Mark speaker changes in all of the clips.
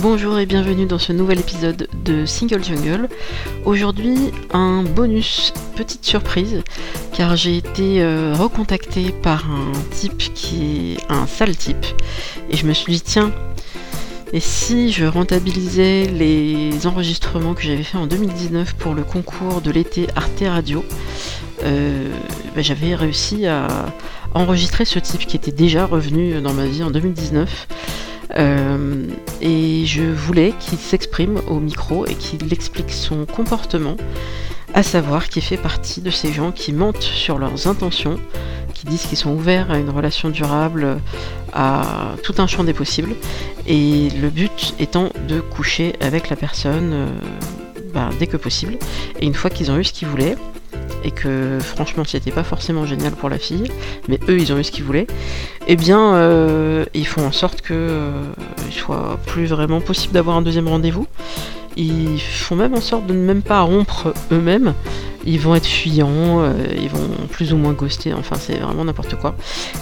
Speaker 1: Bonjour et bienvenue dans ce nouvel épisode de Single Jungle. Aujourd'hui, un bonus, petite surprise, car j'ai été euh, recontactée par un type qui est un sale type. Et je me suis dit, tiens, et si je rentabilisais les enregistrements que j'avais fait en 2019 pour le concours de l'été Arte Radio, euh, ben, j'avais réussi à enregistrer ce type qui était déjà revenu dans ma vie en 2019. Euh, et je voulais qu'il s'exprime au micro et qu'il explique son comportement, à savoir qu'il fait partie de ces gens qui mentent sur leurs intentions, qui disent qu'ils sont ouverts à une relation durable, à tout un champ des possibles, et le but étant de coucher avec la personne euh, bah, dès que possible. Et une fois qu'ils ont eu ce qu'ils voulaient, et que franchement c'était pas forcément génial pour la fille, mais eux ils ont eu ce qu'ils voulaient, eh bien euh, ils font en sorte que euh, il soit plus vraiment possible d'avoir un deuxième rendez-vous. Ils font même en sorte de ne même pas rompre eux-mêmes. Ils vont être fuyants, euh, ils vont plus ou moins ghoster, enfin c'est vraiment n'importe quoi.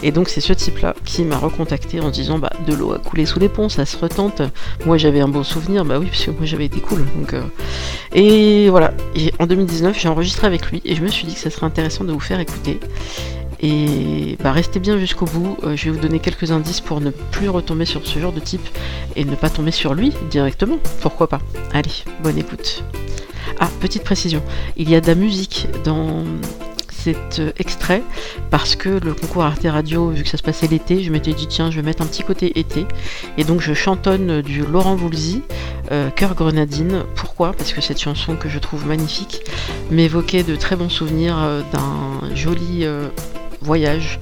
Speaker 1: Et donc c'est ce type-là qui m'a recontacté en disant bah de l'eau a coulé sous les ponts, ça se retente. Moi j'avais un bon souvenir, bah oui parce que moi j'avais été cool. Donc, euh, Et voilà, et en 2019 j'ai enregistré avec lui et je me suis dit que ça serait intéressant de vous faire écouter. Et bah, restez bien jusqu'au bout, euh, je vais vous donner quelques indices pour ne plus retomber sur ce genre de type et ne pas tomber sur lui directement, pourquoi pas? Allez, bonne écoute. Ah, petite précision, il y a de la musique dans cet euh, extrait parce que le concours Arte Radio, vu que ça se passait l'été, je m'étais dit tiens, je vais mettre un petit côté été et donc je chantonne du Laurent Voulzy, euh, Cœur Grenadine. Pourquoi? Parce que cette chanson que je trouve magnifique m'évoquait de très bons souvenirs d'un joli voyage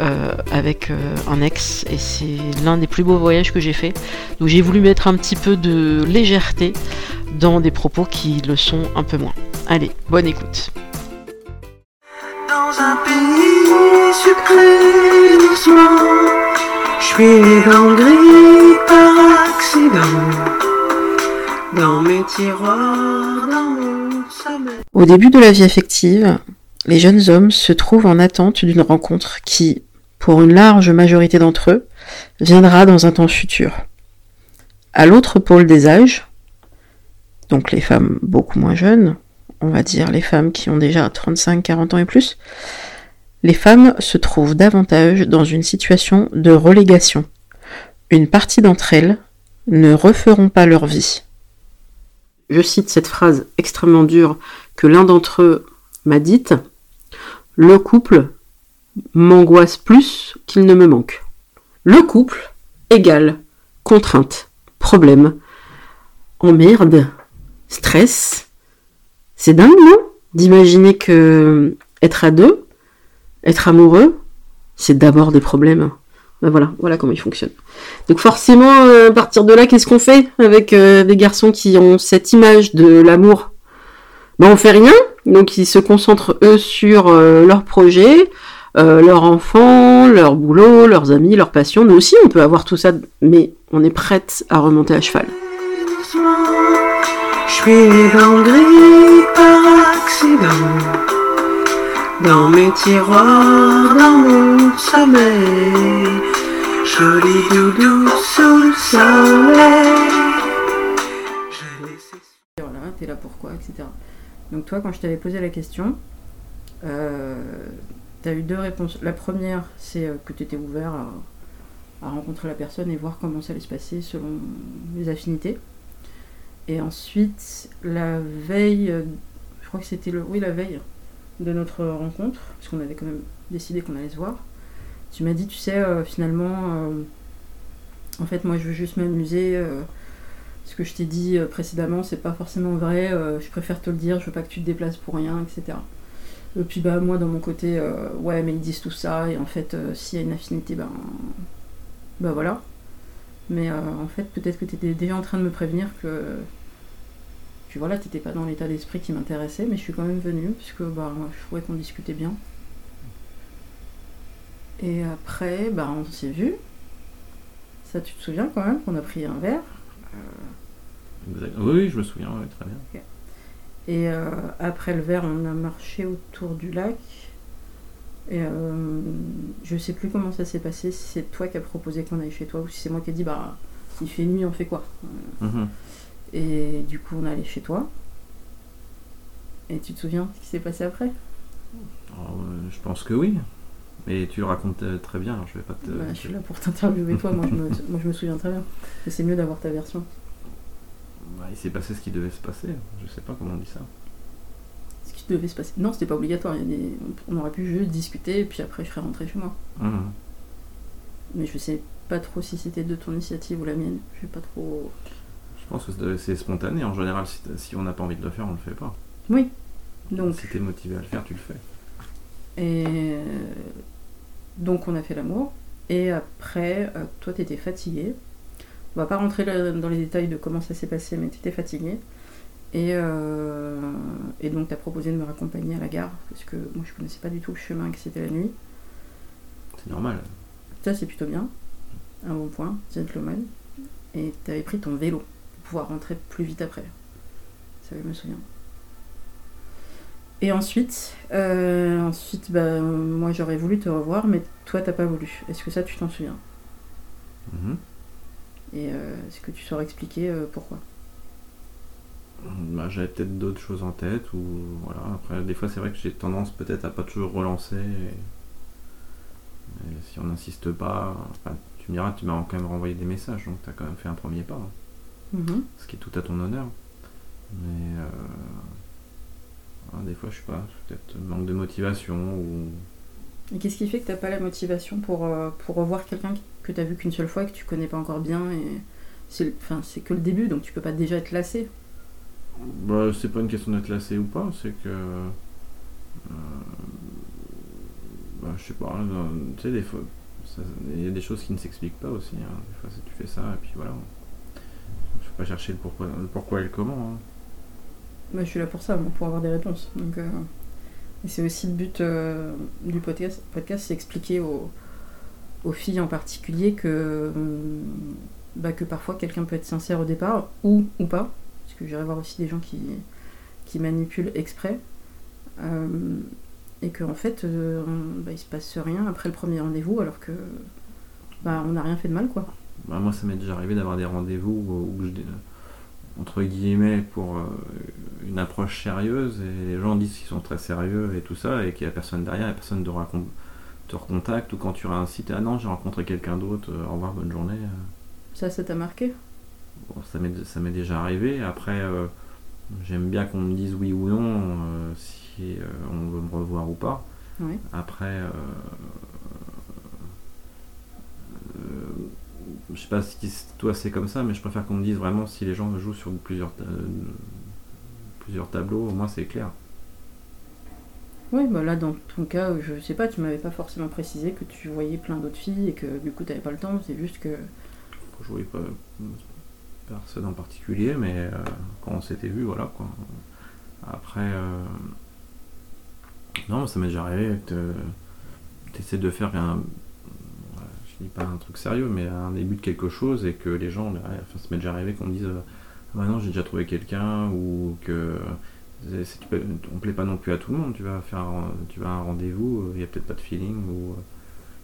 Speaker 1: euh, avec euh, un ex et c'est l'un des plus beaux voyages que j'ai fait. Donc j'ai voulu mettre un petit peu de légèreté dans des propos qui le sont un peu moins. Allez, bonne écoute. Dans un pays sucré je suis dans gris par accident. Dans mes tiroirs, dans mon sommeil. Au début de la vie affective, les jeunes hommes se trouvent en attente d'une rencontre qui, pour une large majorité d'entre eux, viendra dans un temps futur. À l'autre pôle des âges, donc les femmes beaucoup moins jeunes, on va dire les femmes qui ont déjà 35-40 ans et plus, les femmes se trouvent davantage dans une situation de relégation. Une partie d'entre elles ne referont pas leur vie. Je cite cette phrase extrêmement dure que l'un d'entre eux m'a dite le couple m'angoisse plus qu'il ne me manque. Le couple égale contrainte, problème, emmerde, stress. C'est dingue, non? D'imaginer que être à deux, être amoureux, c'est d'abord des problèmes. Ben voilà, voilà comment il fonctionne. Donc forcément, euh, à partir de là, qu'est-ce qu'on fait avec euh, des garçons qui ont cette image de l'amour? Ben on fait rien, donc ils se concentrent eux sur euh, leurs projets, euh, leurs enfants, leur boulot, leurs amis, leurs passions. Nous aussi on peut avoir tout ça, mais on est prête à remonter à cheval. Je suis dans gris par accident, dans mes tiroirs, dans mon sommeil, joli doudou sous le soleil. Voilà, t'es là pourquoi, etc. Donc toi, quand je t'avais posé la question, euh, tu as eu deux réponses. La première, c'est euh, que tu étais ouvert à, rencontrer la personne et voir comment ça allait se passer selon les affinités. Et ensuite, la veille, euh, je crois que c'était le, oui, la veille de notre rencontre, parce qu'on avait quand même décidé qu'on allait se voir, tu m'as dit, tu sais, finalement, en fait, moi, je veux juste m'amuser ce que je t'ai dit euh, précédemment, c'est pas forcément vrai, euh, je préfère te le dire, je veux pas que tu te déplaces pour rien, etc. Et puis bah moi dans mon côté, euh, ouais mais ils disent tout ça, et en fait s'il y a une affinité, ben bah voilà. Mais en fait peut-être que tu étais déjà en train de me prévenir que, que voilà, t'étais pas dans l'état d'esprit qui m'intéressait, mais je suis quand même venue, puisque bah, je trouvais qu'on discutait bien. Et après, bah on s'est vu. Ça tu te souviens quand même qu'on a pris un verre
Speaker 2: oui, je me souviens, très bien.
Speaker 1: Et euh, après le verre, on a marché autour du lac. Et euh, je sais plus comment ça s'est passé, si c'est toi qui as proposé qu'on aille chez toi ou si c'est moi qui ai dit bah s'il fait nuit, on fait quoi?
Speaker 2: Mhm.
Speaker 1: Et du coup, on est allé chez toi. Et tu te souviens ce qui s'est passé après?
Speaker 2: Alors, euh, je pense que oui. Mais tu le racontes euh, très bien, alors je vais pas te.
Speaker 1: Bah, Je suis là pour t'interviewer toi, moi je, me, moi je me souviens très bien. Mais c'est mieux d'avoir ta version.
Speaker 2: Ouais, il s'est passé ce qui devait se passer. Je sais pas comment on dit ça.
Speaker 1: Devait se passer. Non, c'était pas obligatoire. il y a des- On aurait pu juste discuter et puis après je serais rentrée chez moi.
Speaker 2: Mhm.
Speaker 1: Mais je sais pas trop si c'était de ton initiative ou la mienne. Je sais pas trop.
Speaker 2: Je pense que c'est- spontané. En général, si, on n'a pas envie de le faire, on le fait pas.
Speaker 1: Oui. Donc,
Speaker 2: Si t'es motivé à le faire, tu le fais.
Speaker 1: et euh, donc on a fait l'amour. Et après, euh, toi t'étais fatiguée. On va pas rentrer dans les détails de comment ça s'est passé, mais t'étais fatiguée. Et, euh, et donc t'as proposé de me raccompagner à la gare parce que moi je connaissais pas du tout le chemin que c'était la nuit.
Speaker 2: C'est normal.
Speaker 1: Ça, c'est plutôt bien. Un bon point, gentleman. Et t'avais pris ton vélo pour pouvoir rentrer plus vite après. Ça, je me souviens. Et ensuite, euh, ensuite bah, moi j'aurais voulu te revoir, mais toi t'as pas voulu. Est-ce que ça tu t'en souviens?
Speaker 2: Mhm.
Speaker 1: Et euh, est-ce que tu saurais expliquer euh, pourquoi?
Speaker 2: Bah, J'avais peut-être d'autres choses en tête ou voilà. Après, des fois, c'est vrai que j'ai tendance peut-être à pas toujours relancer. Et... et si on n'insiste pas, enfin, tu me diras, tu m'as quand même renvoyé des messages, donc tu as quand même fait un premier pas, hein,
Speaker 1: Mhm.
Speaker 2: ce qui est tout à ton honneur. Mais euh, voilà, des fois, je sais pas, peut-être manque de motivation ou
Speaker 1: Et qu'est-ce qui fait que t'as pas la motivation pour, euh, pour revoir quelqu'un que t'as vu qu'une seule fois et que tu connais pas encore bien et c'est enfin, c'est que le début donc tu peux pas déjà être lassé.
Speaker 2: Bah, c'est pas une question d'être lassé ou pas, c'est que. euh, bah, je sais pas, tu sais, des fois, il y a des choses qui ne s'expliquent pas aussi. hein. Des fois, c'est- tu fais ça et puis voilà. Je vais pas chercher le pourquoi, le pourquoi et le comment. hein.
Speaker 1: Moi, je suis là pour ça, pour avoir des réponses. Donc, euh, et c'est aussi le but euh, du podcast. podcast c'est expliquer aux, aux filles en particulier que, bah, que parfois quelqu'un peut être sincère au départ ou, ou pas. Parce que j'irai voir aussi des gens qui, qui manipulent exprès. Euh, et qu'en fait, euh, on- bah, il se passe rien après le premier rendez-vous alors que bah, on n'a rien fait de mal, quoi.
Speaker 2: Bah, moi, ça m'est déjà arrivé d'avoir des rendez-vous où, où je, entre guillemets, pour euh, une approche sérieuse, et les gens disent qu'ils sont très sérieux et tout ça, et qu'il n'y a personne derrière, et personne te, racon- te recontacte, ou quand tu réincites, ah non, j'ai rencontré quelqu'un d'autre, au revoir, bonne journée.
Speaker 1: Ça, ça t'a marqué?
Speaker 2: Bon, ça m'est déjà arrivé. Après, euh, j'aime bien qu'on me dise oui ou non euh, si euh, on veut me revoir ou pas.
Speaker 1: Oui.
Speaker 2: Après, je sais pas si toi c'est comme ça, mais je préfère qu'on me dise vraiment si les gens jouent sur plusieurs, ta- plusieurs tableaux. Au moins, c'est clair.
Speaker 1: Oui, bah là, dans ton cas, je sais pas, tu m'avais pas forcément précisé que tu voyais plein d'autres filles et que du coup, t'avais pas le temps. C'est juste que.
Speaker 2: Je voyais pas personne en particulier, mais euh, quand on s'était vu, voilà quoi. Après, euh, non, ça m'est déjà arrivé que tu essaies de faire un, je dis pas un truc sérieux, mais un début de quelque chose et que les gens, enfin, ça m'est déjà arrivé qu'on me dise, ah bah non, j'ai déjà trouvé quelqu'un ou que on plaît pas non plus à tout le monde. Tu vas faire, tu vas à un rendez-vous, il y a peut-être pas de feeling ou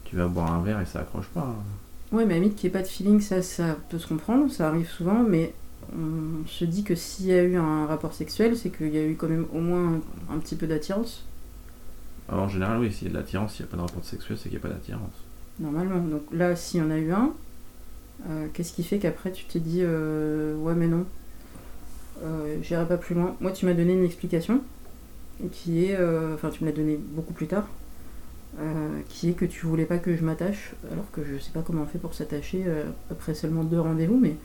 Speaker 2: tu vas boire un verre et ça accroche pas.
Speaker 1: Ouais, mais à qu'il n'y ait pas de feeling, ça, ça peut se comprendre, ça arrive souvent, mais on se dit que s'il y a eu un rapport sexuel, c'est qu'il y a eu quand même au moins un, un petit peu d'attirance,
Speaker 2: Alors, en général, oui, s'il y a de l'attirance, s'il n'y a pas de rapport sexuel, c'est qu'il n'y a pas d'attirance.
Speaker 1: normalement. Donc là, s'il y en a eu un, euh, qu'est-ce qui fait qu'après tu t'es dit, euh, ouais, mais non, euh, j'irai pas plus loin Moi, tu m'as donné une explication, qui est. euh, Enfin, tu me l'as donné beaucoup plus tard. Euh, qui est que tu voulais pas que je m'attache, alors que je sais pas comment on fait pour s'attacher euh, après seulement deux rendez-vous, mais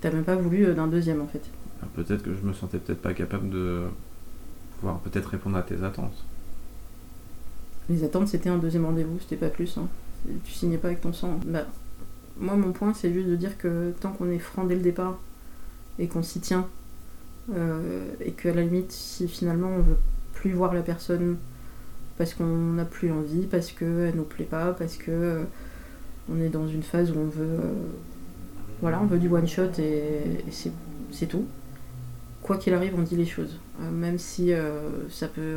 Speaker 1: t'as même pas voulu euh, d'un deuxième en fait.
Speaker 2: Alors, Peut-être que je me sentais peut-être pas capable de pouvoir peut-être répondre à tes attentes.
Speaker 1: Les attentes c'était un deuxième rendez-vous, c'était pas plus. Hein. Tu signais pas avec ton sang. Bah, moi mon point c'est juste de dire que tant qu'on est franc dès le départ et qu'on s'y tient, et qu'à la limite si finalement on veut plus voir la personne parce qu'on n'a plus envie, parce qu'elle nous plaît pas, parce que euh, on est dans une phase où on veut, euh, voilà, on veut du one shot et, et c'est, c'est tout. Quoi qu'il arrive, on dit les choses, Euh, même si ça peut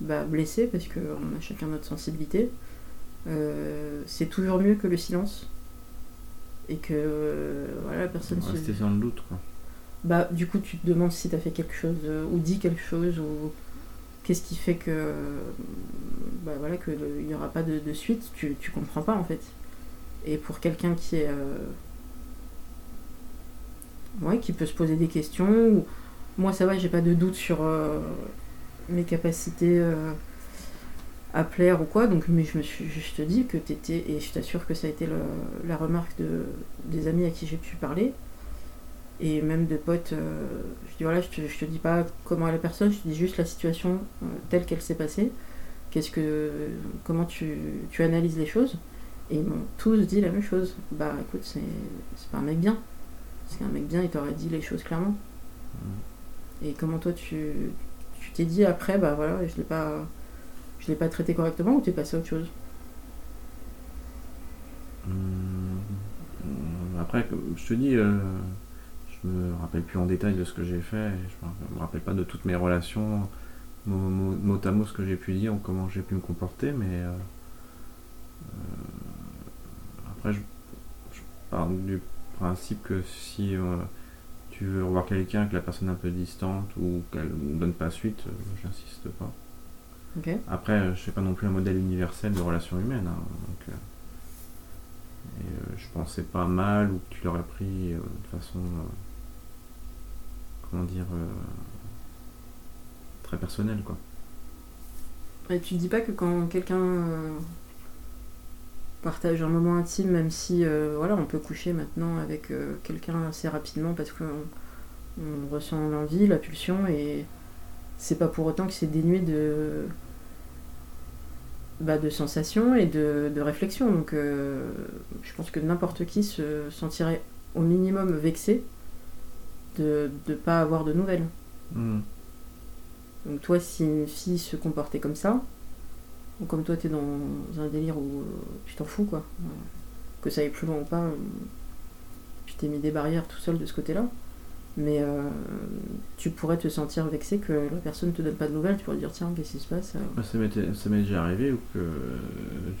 Speaker 1: bah, blesser parce qu'on a chacun notre sensibilité. C'est toujours mieux que le silence. et que voilà, la personne se...
Speaker 2: Dans le doute, quoi.
Speaker 1: Bah, du coup, tu te demandes si tu as fait quelque chose ou dit quelque chose ou qu'est-ce qui fait que bah, voilà qu'il n'y aura pas de, suite. Tu, tu comprends pas en fait. Et pour quelqu'un qui est euh, ouais, qui peut se poser des questions. ou- Moi, ça va, j'ai pas de doute sur euh, mes capacités euh, à plaire ou quoi. Donc, mais je me suis, je te dis que t'étais et je t'assure que ça a été la remarque de des amis à qui j'ai pu parler et même de potes. euh, je dis voilà, je te, je te dis pas comment est la personne, je te dis juste la situation euh, telle qu'elle s'est passée. Qu'est-ce que, comment tu, tu analyses les choses Et ils m'ont tous dit la même chose. Bah écoute, c'est c'est pas un mec bien. Parce qu'un mec bien, il t'aurait dit les choses clairement. Et comment toi tu tu t'es dit après, bah voilà, je l'ai pas, je l'ai pas traité correctement ou t'es passé à autre chose?
Speaker 2: Hum, Après, comme je te dis, euh, me rappelle plus en détail de ce que j'ai fait. Je me- me rappelle pas de toutes mes relations, mot, mot- mot à mot ce que j'ai pu dire ou comment j'ai pu me comporter, mais euh, euh, après, je, je pars du principe que si euh, tu veux revoir quelqu'un, que la personne est un peu distante ou qu'elle ne donne pas suite, j'insiste pas. Après, je suis pas non plus un modèle universel de relations humaines. hein, donc, et euh, je pensais pas mal ou que tu l'aurais pris euh, de façon. euh, comment dire. euh, très personnelle, quoi.
Speaker 1: Et tu dis pas que quand quelqu'un euh, partage un moment intime, même si euh, voilà, on peut coucher maintenant avec quelqu'un assez rapidement parce qu'on on ressent l'envie, la pulsion, et c'est pas pour autant que c'est dénué de bah, de sensations et de, de réflexion. Donc je pense que n'importe qui se sentirait au minimum vexé de ne pas avoir de nouvelles.
Speaker 2: Hmm.
Speaker 1: Donc toi, si une fille se comportait comme ça, ou comme toi t'es dans un délire où euh, tu t'en fous quoi, euh, que ça aille plus loin ou pas, euh, tu t'es mis des barrières tout seul de ce côté-là, mais euh, tu pourrais te sentir vexé que la personne te donne pas de nouvelles, tu pourrais dire tiens qu'est-ce qui se passe euh,
Speaker 2: Bah, ça m'est déjà arrivé ou que euh,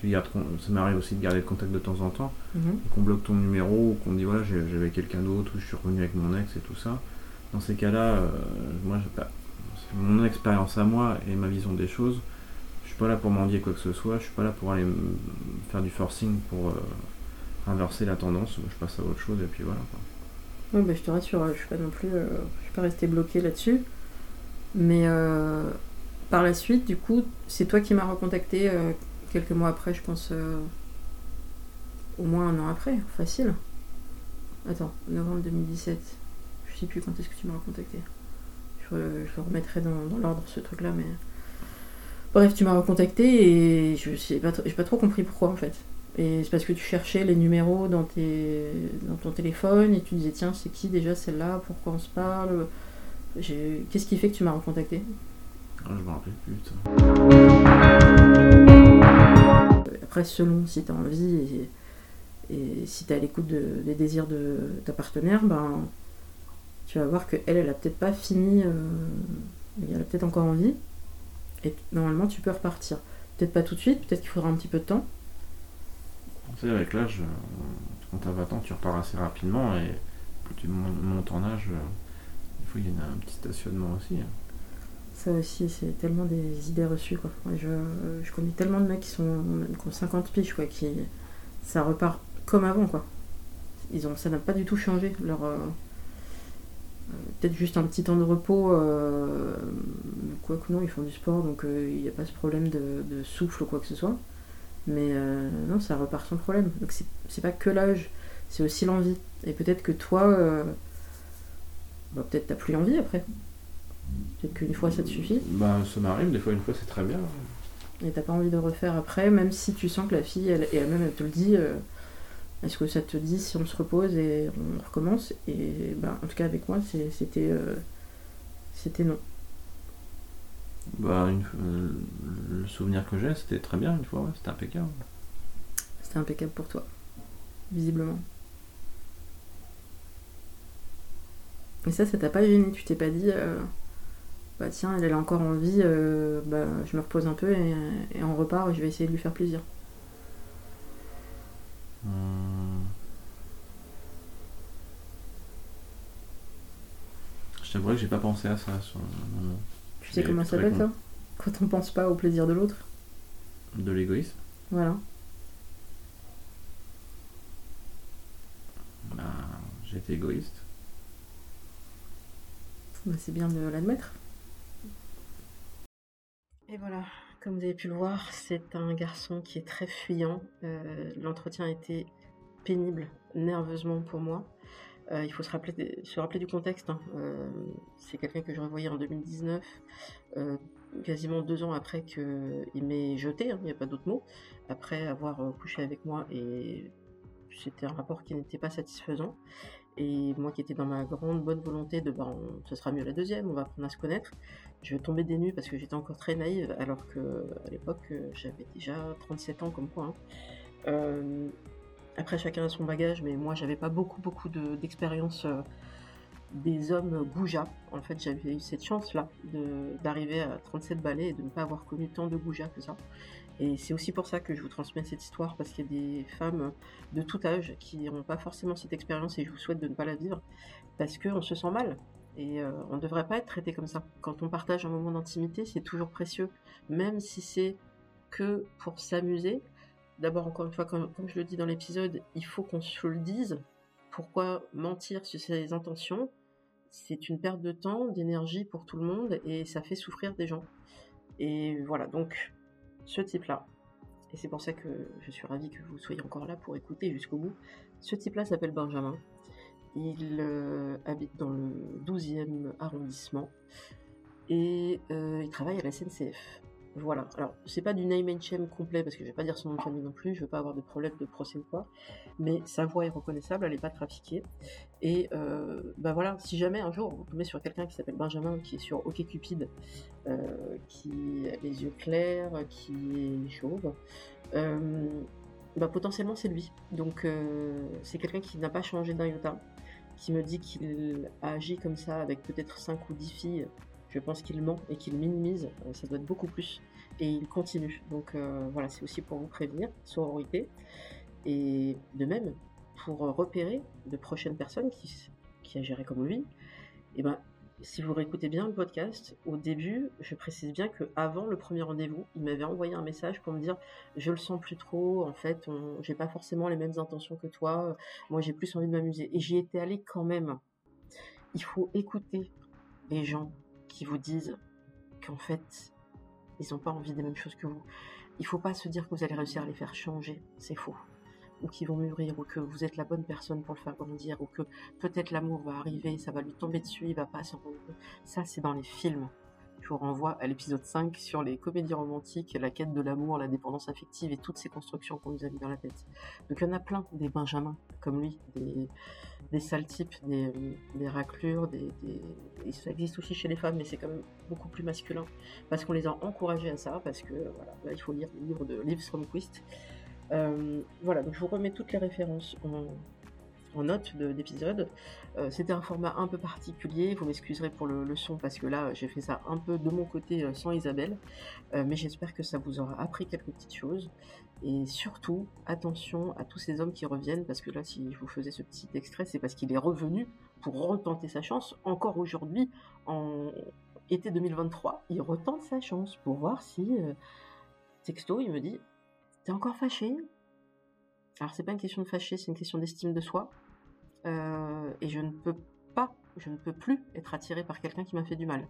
Speaker 2: tu gardes ça m'arrive aussi de garder le contact de temps en temps.
Speaker 1: Mhm.
Speaker 2: qu'on bloque ton numéro ou qu'on dit voilà j'avais quelqu'un d'autre ou je suis revenu avec mon ex et tout ça. Dans ces cas-là euh, moi pas c'est mon expérience à moi et ma vision des choses. Je suis pas là pour mendier quoi que ce soit. Je suis pas là pour aller faire du forcing pour euh, inverser la tendance. Je passe à autre chose et puis voilà quoi.
Speaker 1: Ouais, bah, je te rassure, je suis pas non plus, euh, je suis pas restée bloquée là-dessus. Mais euh, par la suite, du coup, c'est toi qui m'as recontacté euh, quelques mois après, je pense, au moins un an après, facile. Attends, novembre 2017. Je sais plus quand est-ce que tu m'as recontacté. Je, remettrai dans, l'ordre ce truc-là, mais. Bref, tu m'as recontacté et je sais pas, pas trop compris pourquoi en fait. Et c'est parce que tu cherchais les numéros dans, tes, dans ton téléphone et tu disais tiens c'est qui déjà celle-là, pourquoi on se parle? Qu'est-ce qui fait que tu m'as recontacté?
Speaker 2: Ah, je me rappelle plus.
Speaker 1: Après selon si tu as envie et, et si tu es à l'écoute de- des désirs de ta partenaire, ben, tu vas voir qu'elle, elle a peut-être pas fini, euh, elle a peut-être encore envie et normalement tu peux repartir. Peut-être pas tout de suite, peut-être qu'il faudra un petit peu de temps.
Speaker 2: Tu sais, avec l'âge, euh, quand t'as 20 ans, tu repars assez rapidement et plus tu mon- montes en âge, euh, il faut qu'il y ait un petit stationnement aussi. hein.
Speaker 1: Ça aussi, c'est tellement des idées reçues, quoi. Moi, je, connais tellement de mecs qui, sont, qui ont 50 piges, quoi, qui... Ça repart comme avant, quoi. Ils ont, ça n'a pas du tout changé, leur... euh, euh, Peut-être juste un petit temps de repos, euh, quoi que non, ils font du sport, donc euh, il n'y a pas ce problème de souffle ou quoi que ce soit. Mais euh, non, ça repart sans problème. Donc c'est pas que l'âge, c'est aussi l'envie. Et peut-être que toi, euh, bah, peut-être t'as plus envie après. Peut-être qu'une fois ça te suffit.
Speaker 2: Bah, ça m'arrive, des fois, une fois, c'est très bien.
Speaker 1: Et t'as pas envie de refaire après, même si tu sens que la fille, elle, et elle-même, elle te le dit, euh, est-ce que ça te dit si on se repose et on recommence? Et bah, en tout cas, avec moi, c'était euh, c'était non
Speaker 2: bah, euh, le souvenir que j'ai, c'était très bien une fois, ouais, c'était impeccable.
Speaker 1: C'était impeccable pour toi, visiblement. Et ça, ça t'a pas gêné, tu t'es pas dit, euh, bah tiens, elle est encore en vie, euh, bah, je me repose un peu et, on repart et je vais essayer de lui faire plaisir.
Speaker 2: Hum... Je t'avouerais que j'ai pas pensé à ça sur le moment.
Speaker 3: Tu sais comment ça s'appelle ça? Quand on pense pas au plaisir de l'autre.
Speaker 2: De l'égoïsme?
Speaker 3: Voilà.
Speaker 2: Bah, été égoïste.
Speaker 3: Bah, c'est bien de l'admettre.
Speaker 1: Et voilà, comme vous avez pu le voir, c'est un garçon qui est très fuyant. Euh, L'entretien a été pénible, nerveusement pour moi. Euh, il faut se rappeler, se rappeler du contexte. hein. Euh, c'est quelqu'un que je revoyais en 2019, euh, quasiment deux ans après qu'il m'ait jeté, hein, il n'y a pas d'autre mot, après avoir couché avec moi et c'était un rapport qui n'était pas satisfaisant. Et moi qui étais dans ma grande bonne volonté de ben, ce sera mieux la deuxième, on va apprendre à se connaître. Je tombais des nues parce que j'étais encore très naïve, alors que à l'époque j'avais déjà 37 ans comme quoi. hein. Après chacun a son bagage, mais moi j'avais pas beaucoup beaucoup de- d'expérience euh, des hommes goujats. En fait j'avais eu cette chance là d'arriver à 37 balais et de ne pas avoir connu tant de goujats que ça. Et c'est aussi pour ça que je vous transmets cette histoire, parce qu'il y a des femmes de tout âge qui n'ont pas forcément cette expérience et je vous souhaite de ne pas la vivre, parce qu'on se sent mal. Et euh, on ne devrait pas être traité comme ça. Quand on partage un moment d'intimité, c'est toujours précieux, même si c'est que pour s'amuser. D'abord, encore une fois, comme, je le dis dans l'épisode, il faut qu'on se le dise. Pourquoi mentir sur ses intentions? C'est une perte de temps, d'énergie pour tout le monde et ça fait souffrir des gens. Et voilà, donc ce type-là, et c'est pour ça que je suis ravie que vous soyez encore là pour écouter jusqu'au bout, ce type-là s'appelle Benjamin. Il euh, habite dans le 12e arrondissement et euh, il travaille à la SNCF. Voilà. Alors, c'est pas du name and shame complet parce que je vais pas dire son nom de famille non plus, je veux pas avoir de problème de procès ou quoi, mais sa voix est reconnaissable, elle est pas trafiquée. Et euh, bah voilà, si jamais un jour vous tombez sur quelqu'un qui s'appelle Benjamin, qui est sur OkCupid, euh, qui a les yeux clairs, qui est chauve, euh, bah potentiellement c'est lui. Donc c'est quelqu'un qui n'a pas changé d'un iota, qui me dit qu'il a agi comme ça avec peut-être 5 ou 10 filles. Je pense qu'il ment et qu'il minimise, euh, ça doit être beaucoup plus. Et il continue. Donc euh, voilà, c'est aussi pour vous prévenir, sororité. Et de même, pour euh, repérer de prochaines personnes qui, qui agiraient comme lui, et ben si vous réécoutez bien le podcast, au début, je précise bien que avant le premier rendez-vous, il m'avait envoyé un message pour me dire je le sens plus trop, en fait, j'ai pas forcément les mêmes intentions que toi, moi j'ai plus envie de m'amuser. Et j'y étais allée quand même. Il faut écouter les gens qui vous disent qu'en fait, ils ont pas envie des mêmes choses que vous. Il faut pas se dire que vous allez réussir à les faire changer, c'est faux. Ou qu'ils vont mûrir, ou que vous êtes la bonne personne pour le faire grandir, ou que peut-être l'amour va arriver, ça va lui tomber dessus, il va pas s'en rendre compte. Ça, c'est dans les films. Je vous renvoie à l'épisode 5 sur les comédies romantiques, la quête de l'amour, la dépendance affective et toutes ces constructions qu'on nous a mis dans la tête. Donc il y en a plein, des Benjamins comme lui, des, des sales types, des, raclures, des, ça existe aussi chez les femmes, mais c'est quand même beaucoup plus masculin, parce qu'on les a encouragés à ça, parce que voilà, là il faut lire le livre de Liv Stromquist. Euh, voilà, donc je vous remets toutes les références en, en note de- d'épisode. Euh, C'était un format un peu particulier, vous m'excuserez pour le, son parce que là j'ai fait ça un peu de mon côté euh, sans Isabelle, Euh, mais j'espère que ça vous aura appris quelques petites choses. Et surtout, attention à tous ces hommes qui reviennent, parce que là si je vous faisais ce petit extrait, c'est parce qu'il est revenu pour retenter sa chance, encore aujourd'hui, en été 2023, il retente sa chance pour voir si... texto, il me dit, t'es encore fâché? Alors c'est pas une question de fâcher, c'est une question d'estime de soi. Euh, et je ne peux pas, je ne peux plus être attirée par quelqu'un qui m'a fait du mal.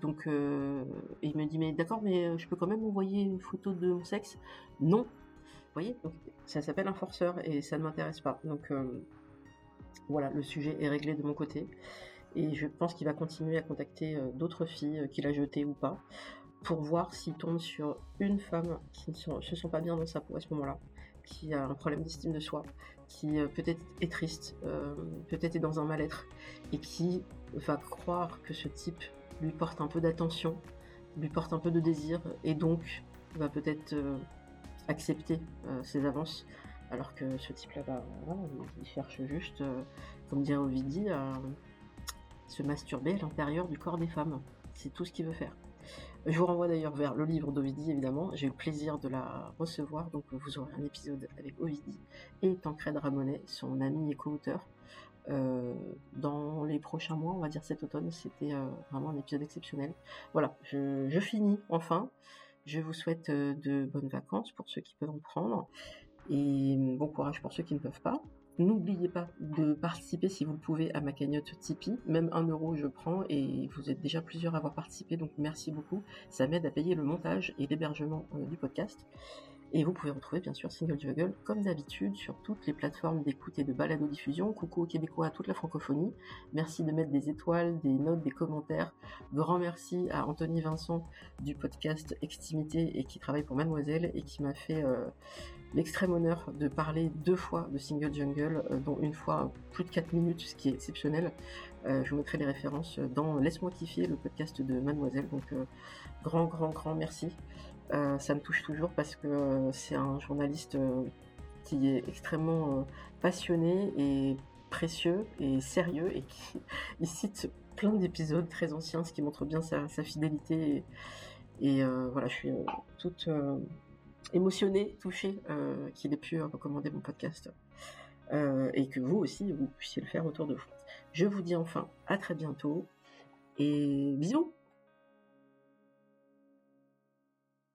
Speaker 1: Donc euh, il me dit mais d'accord mais euh, je peux quand même envoyer une photo de mon sexe? Non. Vous voyez? Ça s'appelle un forceur et ça ne m'intéresse pas. Donc voilà, le sujet est réglé de mon côté. Et je pense qu'il va continuer à contacter d'autres filles qu'il a jetées ou pas pour voir s'il tombe sur une femme qui ne se sent pas bien dans sa peau à ce moment-là, qui a un problème d'estime de soi, qui euh, peut-être est triste, euh, peut-être est dans un mal-être, et qui va croire que ce type lui porte un peu d'attention, lui porte un peu de désir, et donc va peut-être euh, accepter ses avances, alors que ce type-là, bah, il cherche juste, comme dirait Ovidie, à se masturber à l'intérieur du corps des femmes. C'est tout ce qu'il veut faire. Je vous renvoie d'ailleurs vers le livre d'Ovidie, évidemment. J'ai eu le plaisir de la recevoir, donc vous aurez un épisode avec Ovidie et Tancred Ramonet, son ami et co-auteur. dans les prochains mois, on va dire cet automne. C'était vraiment un épisode exceptionnel. Voilà, je, je finis enfin. Je vous souhaite de bonnes vacances pour ceux qui peuvent en prendre et bon courage pour ceux qui ne peuvent pas. N'oubliez pas de participer si vous le pouvez à ma cagnotte Tipeee. Même un euro je prends et vous êtes déjà plusieurs à avoir participé donc merci beaucoup. Ça m'aide à payer le montage et l'hébergement euh, du podcast. Et vous pouvez retrouver bien sûr Single Juggle comme d'habitude sur toutes les plateformes d'écoute et de balado-diffusion. Coucou aux Québécois, à toute la francophonie. Merci de mettre des étoiles, des notes, des commentaires. Grand merci à Anthony Vincent du podcast Extimité et qui travaille pour Mademoiselle et qui m'a fait euh, l'extrême honneur de parler deux fois de Single Jungle, euh, dont une fois plus de 4 minutes, ce qui est exceptionnel. Euh, je vous mettrai les références dans Laisse-moi kiffer, le podcast de Mademoiselle. Donc grand, grand, grand merci. Euh, ça me touche toujours parce que euh, c'est un journaliste euh, qui est extrêmement passionné et précieux et sérieux et qui il cite plein d'épisodes très anciens, ce qui montre bien sa, fidélité. Et, voilà, je suis toute émotionnée, touchée qu'il ait pu recommander mon podcast. et que vous aussi, vous puissiez le faire autour de vous. Je vous dis enfin à très bientôt et bisous